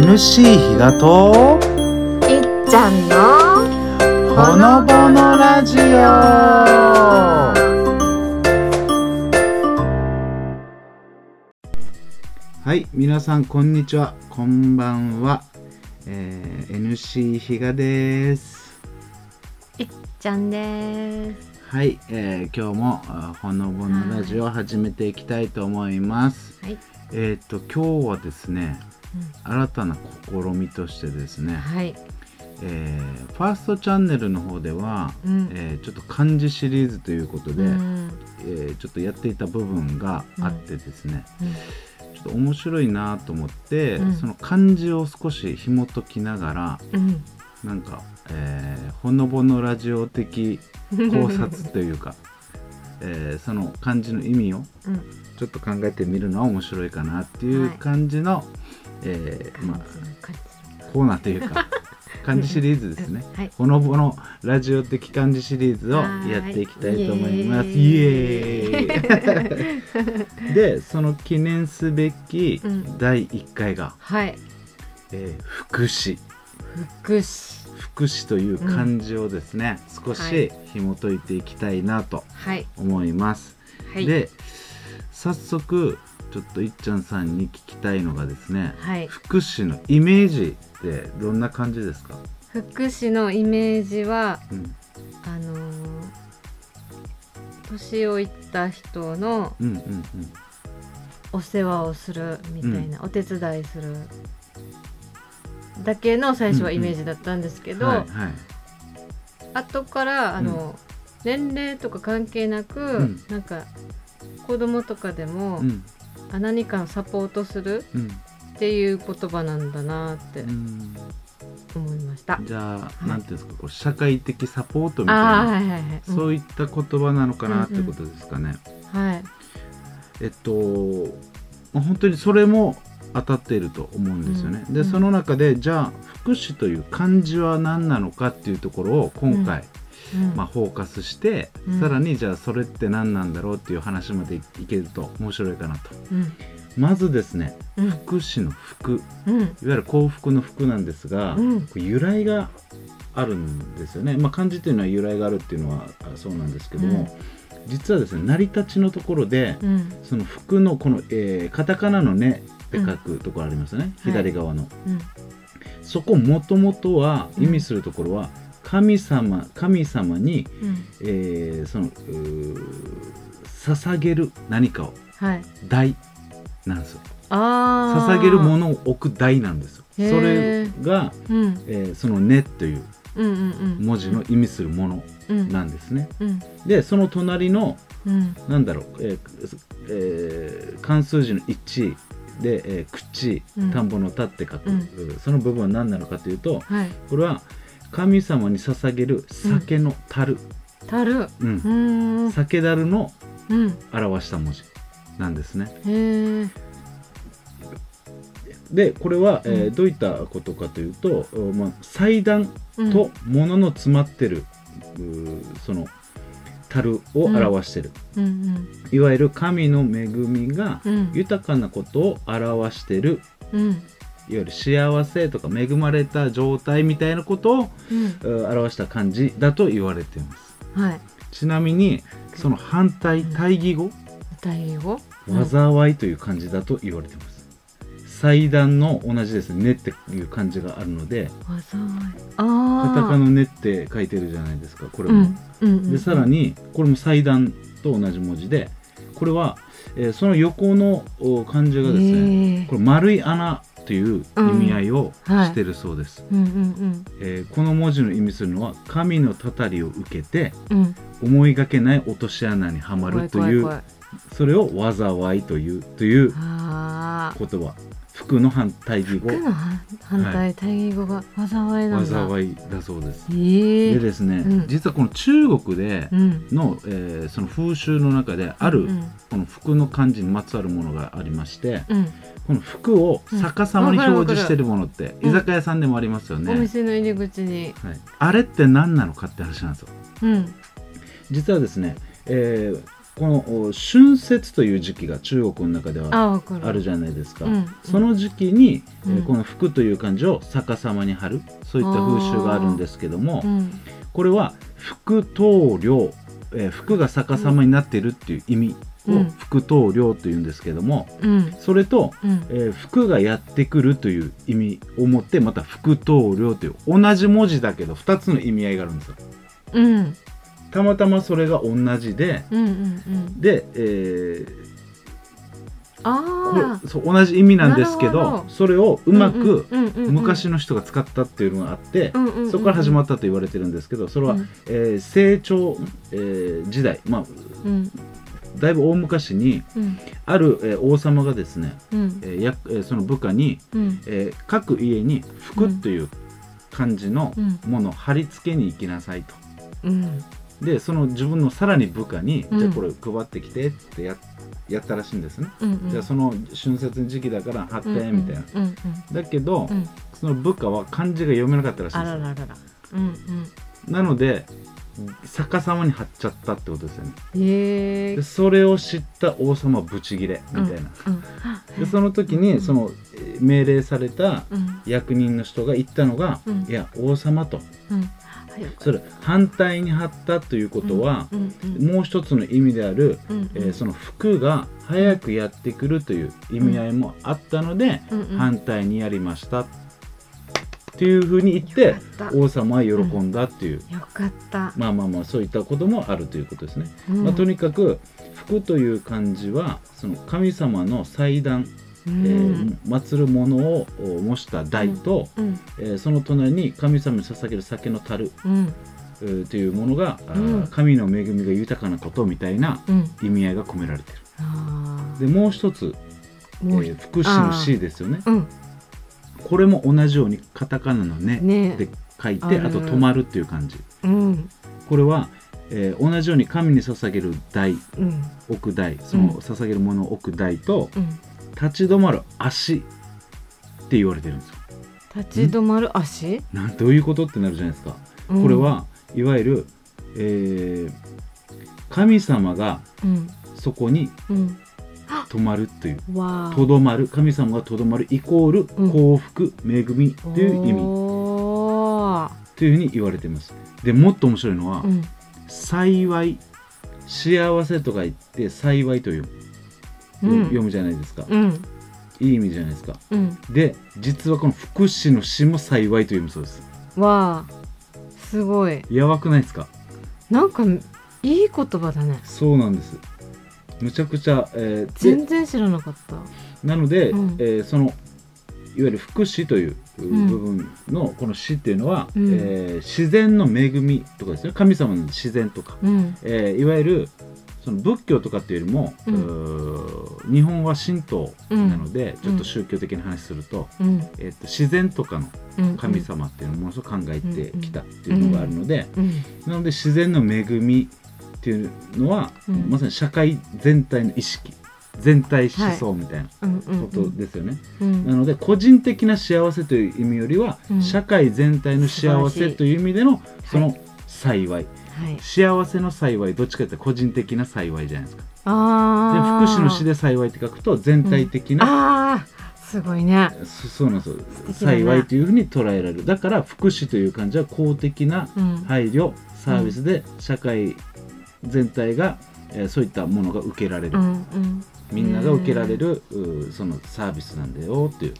NC 比嘉といっちゃんのほのぼのラジオ。はい皆さんこんにちは。こんばんは、えー NC 比嘉です。いっちゃんです。はい、えー今日もあほのぼのラジオを始めていきたいと思います。はい、えっ、と今日はですね新たな試みとしてですね、はい。えーファーストチャンネルの方では、うん。えーちょっと漢字シリーズということで、うん。えーちょっとやっていた部分があってですね、うん。ちょっと面白いなと思って、うん。その漢字を少し紐解きながらうん。なんか、えーほのぼのラジオ的考察というか、えーその漢字の意味をうん。ちょっと考えてみるのは面白いかなっていうはい。感じの、えーまあ、感コーナーというか 漢字シリーズですね。じはい。ほのぼのラジオ的漢字シリーズをやっていきたいと思います。イエーイ。でその記念すべきうん。第1回が、はい。えー福祉。福祉。福祉という漢字をですね、少はしい。紐解いていきたいなとはい。思います。はい。で早速ちょっといっちゃんさんに聞きたいのがですね、はい。福祉のイメージってどんな感じですか、福祉のイメージはうん。あのー年老いった人のうんうんうん。お世話をするみたいな、お手伝いする。だけの最初はイメージだったんですけど、はいはい。後からあの、年齢とか関係なく、ん。なんか子供とかでも、うん。あ何かのサポートするうんっていう言葉なんだなってうん思いました。じゃあ、いなんていうんですかこう社会的サポートみたいな、はいはいはい。そういった言葉なのかなってことですかね。うんはい。えっとまあ本当にそれも当たっていると思うんですよね。でその中でじゃあ福祉という漢字は何なのかっていうところを今回、うんまあ、フォーカスして、うん。さらにじゃあそれって何なんだろうっていう話までいけると面白いかなと。うん。まずですねうん。福祉の福。うん。いわゆる幸福の福なんですが、うん。由来があるんですよね、まあ、漢字っていうのは由来があるっていうのはあそうなんですけども、実はですね成り立ちのところで、うん。その福のこの、えーカタカナの「ね」って書くところありますね、うん左側の、うん。そこもともとはうん。意味するところは神様神様に、うんえーその捧げる何かをはい。台なんですよ。捧げるものを置く台なんですよそれが、うんえーその「ね」といううんうんうん。文字の意味するものうんなんですね。うんでその隣のうんなんだろう、えーえー漢数字の1で、えー口うん田んぼの田って書く、うんその部分は何なのかというとはい。これは神様に捧げる酒の樽、樽。ううんーん。酒樽のうん。表した文字なんですね。へえ。でこれは、えーうんどういったことかというと、まあ、祭壇うんと物の詰まってる、うーその樽を表してる、うんうんいわゆる神の恵みがうん豊かなことを表してるゆる幸せとか恵まれた状態みたいなことをうん表した漢字だと言われていますはい。ちなみにその反対うん対義語歌い語？うん災いという漢字だと言われています祭壇の同じですね「ね」っていう漢字があるので災い。カ。タカナ「ね」って書いてるじゃないですかこれも。でさらにこれも祭壇と同じ文字でこれは、えーその横のお漢字がですね、これ丸い穴という意味合いをはいしてるそうです、うんうんえーこの文字の意味するのは神のたたりを受けて。思いがけない落とし穴にはま怖るという。それを災いというという。言葉服の反対義語反反対対義語が災いなんだ。災いだそうです、ええでですね、うん実はこの中国でうん。の、えーその風習の中である、うんこの服の漢字にまつわるものがありましてうん。この服を逆さまに表示してるものってうん。居酒屋さんでもありますよね、お店の入り口に。はい、あれって何なのかって話なんですよ。うん。実はですね、えーこの春節という時期が中国の中ではある。じゃないですか、うん。その時期に、えーうん。この福という漢字を逆さまに貼るそういった風習があるんですけども、うん。これは福棟梁、えー福が逆さまになっているっていう意味をうん。福棟梁というんですけどもうん。それと、うん。えー福がやってくるという意味を持ってまた福棟梁という同じ文字だけど2つの意味合いがあるんですよ。うん。たまたまそれが同じでうんうんうん。で、えーこあれそう同じ意味なんですけどど。それをうあまく昔のの人が使ったっていうのがあって、そこから始まっったと言われてるんですけどそれは、うん。えー成長、えー時代まあうんだいぶ大昔にうん。ある、えー王様がですね、うん。えーやえーその部下に、うん。えー各家に「福」という漢字のうん。ものを貼り付けに行きなさいと。うん。でその自分のさらに部下に「うん。じゃあこれ配ってきて」ってややったらしいんですね。うんうん。じゃあその春節の時期だから貼ってみたいな。うんうんだけど、うん。うんその部下は漢字が読めなかったらしいんあですよ。らららら。うん。なので逆さまに貼っちゃったってことですよね。えでそれを知った王様はブチギレみたいな。うんでその時うん。にそのえー命令されたうん。役人の人が言ったのが「うん。いや王様」と。それ反対に貼ったということは、うんうんもう一つの意味である、うんえーその服が早くやってくるという意味合いもあったので、うんうん。反対にやりました。っていうふうに言って王様は喜んだっていう、よかった。まあまあまあそういったこともあるということですね。うん。まあ、とにかく服という漢字はその神様の祭壇、うえんー祀るものを模した台と、うん。えーその隣に神様に捧げる酒の樽、うん。えーというものが、神の恵みが豊かなことみたいなうん。意味合いが込められている。あでもう一つ、ーもうえー福祉の C ですよね。うんこれも同じようにカタカナのねね。で書いてあと止まるっていう感じ。うん。これは、えー同じように神に捧げる台うん。置く台そのうん。捧げるものを置く台と、うん。立ち止まる足って言われてるんですよ。立ち止まる足？なんどういうことってなるじゃないですか。うん。これはいわゆる、えー神様がうん。そこにうん止まるという。わとどまる神様がとどまるイコールうん。幸福、恵みという意味。というふうに言われています。でもっと面白いのは、うん。幸い幸せとか言って幸いという、うん。読むじゃないですか、うん。いい意味じゃないですか。うん。で実はこの福祉の死も幸いと読むそうです。わあ。すごい。やばくないですか？なんかいい言葉だね。そうなんですむちゃくちゃ、えーで全然知らなかった。なので、うん。えーそのいわゆる福祉というん。部分のこの死っていうのは、うん。えー自然の恵みとかですね。神様の自然とか、うん。えーいわゆるその仏教とかっていうよりも、うん。日本は神道なので、ちょっと宗教的な話すると,、うん。えーと自然とかのうん。神様っていうのをものすごく考えてきたっていうのがあるので、うん。なので自然の恵みっていうのは、うん。まさに社会全体の意識全体思想みたいなうんうんことですよね。うん。なので個人的な幸せという意味よりは、うん。社会全体の幸せという意味でのその幸い、はい。幸せの幸いどっちかというと個人的な幸いじゃないですか。で福祉の死で幸いって書くと全体的な、ああすごいね。そそうなんですよ、幸いというふうに捉えられる。だから福祉という漢字は公的なうん。配慮サービスで社会全体が、えーそういったものが受けられる、うんうん。みんなが受けられる、そのサービスなんだよっていう。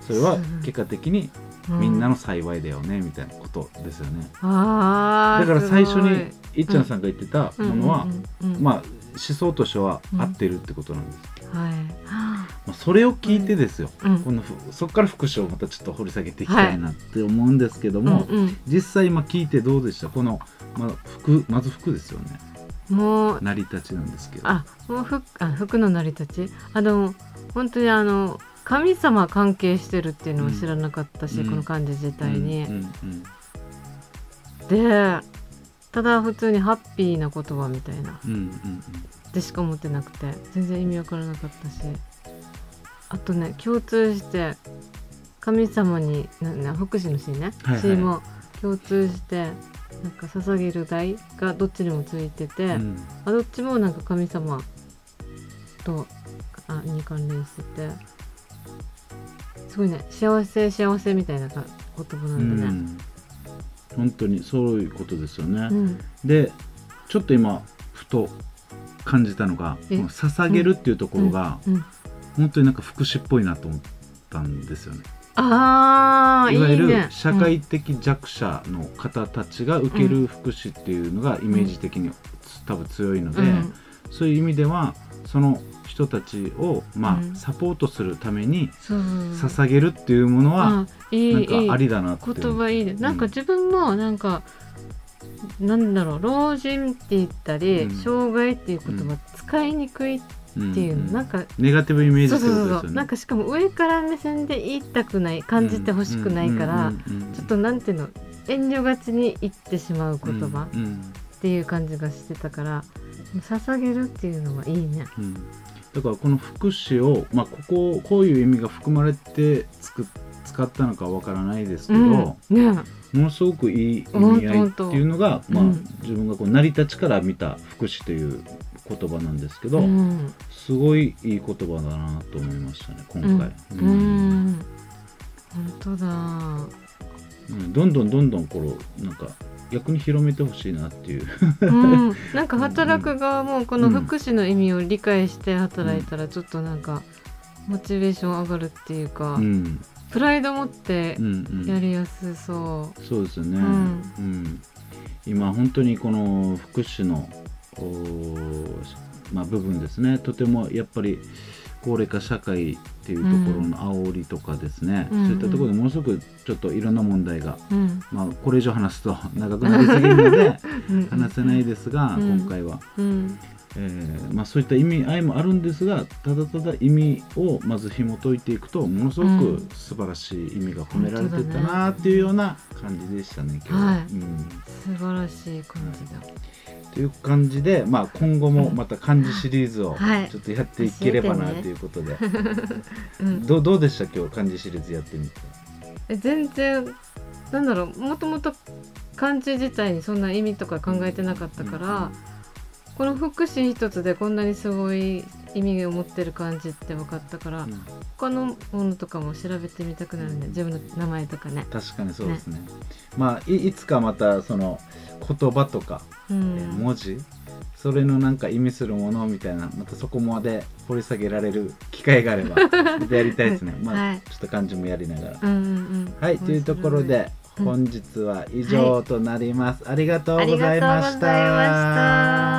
それは結果的にうん。みんなの幸いだよねみたいなことですよね、ああだから最初にいっちゃんさんが言ってたものは、うん。うん。うん。まあ思想としては合ってるってことなんです、はい。まあ、それを聞いてですよ、うん。このふそこから福祉をまたちょっと掘り下げていきたいなって思うんですけども、うんうん。実際今聞いてどうでした？この、まあ、服まず服ですよね。もう成り立ちなんですけど。あもう服あ服の成り立ち？あでも本当にあの神様関係してるっていうのは知らなかったし、うん。この漢字自体に、うんうんでただ普通にハッピーな言葉みたいな。うんうんでしか思ってなくて全然意味わからなかったし。あとね共通して神様になな福祉のシーンね、はいはい。シーンも共通してなんか捧げる台がどっちにもついてて、うん。あどっちもなんか神様とあに関連しててすごいね幸せ幸せみたいなか言葉うなんでね。ん。本当にそういうことですよね、うん。でちょっと今ふと感じたのがこえの捧げるっていうところが、うん。本当になんか福祉っぽいなと思ったんですよねああいいわゆる社会的弱者の方たちが受ける福祉っていうのがイメージ的に多分強いので、うん。そういう意味ではその人たちをまうん。あサポートするために捧げるっていうものはなんかありだなっていう。言葉いいね。なんか自分もなんか、なんだろう老人って言ったり、うん。障害っていう言葉使いにくいっていうの、んなんかネガティブイメージそうそうそうなんかしかも上から目線で言いたくない感じてほしくないから、うんうんうんうん。ちょっとなんていうの遠慮がちに言ってしまう言葉うんうんっていう感じがしてたから、捧げるっていうのはいいね。うん。だからこの福祉を、まあ、こここういう意味が含まれてつく使ったのかわからないですけど、うん、もねのすごくいい意味合いっていうのが、まあうん自分がこう成り立ちから見た福祉という言葉なんですけど、うん。すごいいい言葉だなと思いましたね今回、ううん。ん本当だ。うん。どんどんどんどんこのなんか逆に広めてほしいなっていう。うん、なんか働く側もこの福祉の意味を理解して働いたらちょっとなんかモチベーション上がるっていうか、うん。プライド持ってうんうん。やりやすそそうですよね、うん。うん。今本当にこの福祉のまあ、部分ですね。とてもやっぱり高齢化社会っていうところの煽りとかですね、うんそういったところでものすごくちょっといろんな問題が、う。うん、まあ、これ以上話すと長くなりすぎるので うん。話せないですが、うん。今回は、うん、えーまあ、そういった意味合いもあるんですがただただ意味をまず紐解いていくとものすごくうん。素晴らしい意味が込められてたなっていうような感じでしたね今日は。はい。うん。素晴らしい感じだ。という感じで、まあ、今後もまた漢字シリーズをはい。ちょっとやっていければなということで、うん、どうどうでした今日漢字シリーズやってみて？え全然なんだろうもともと漢字自体にそんな意味とか考えてなかったから、この福祉一つでこんなにすごい意味を持ってる漢字って分かったから、うん他のものとかも調べてみたくなるね自分の名前とかね。確かにそうですね。まあいいつかまたその言葉とか、うえん、文字それのなんか意味するものみたいなまたそこまで掘り下げられる機会があればまた やりたいですね。まあ、はいちょっと漢字もやりながら。うんうんうん、はい、というところで、うん本日は以上となります。ありがとうありございましがとうございましたた。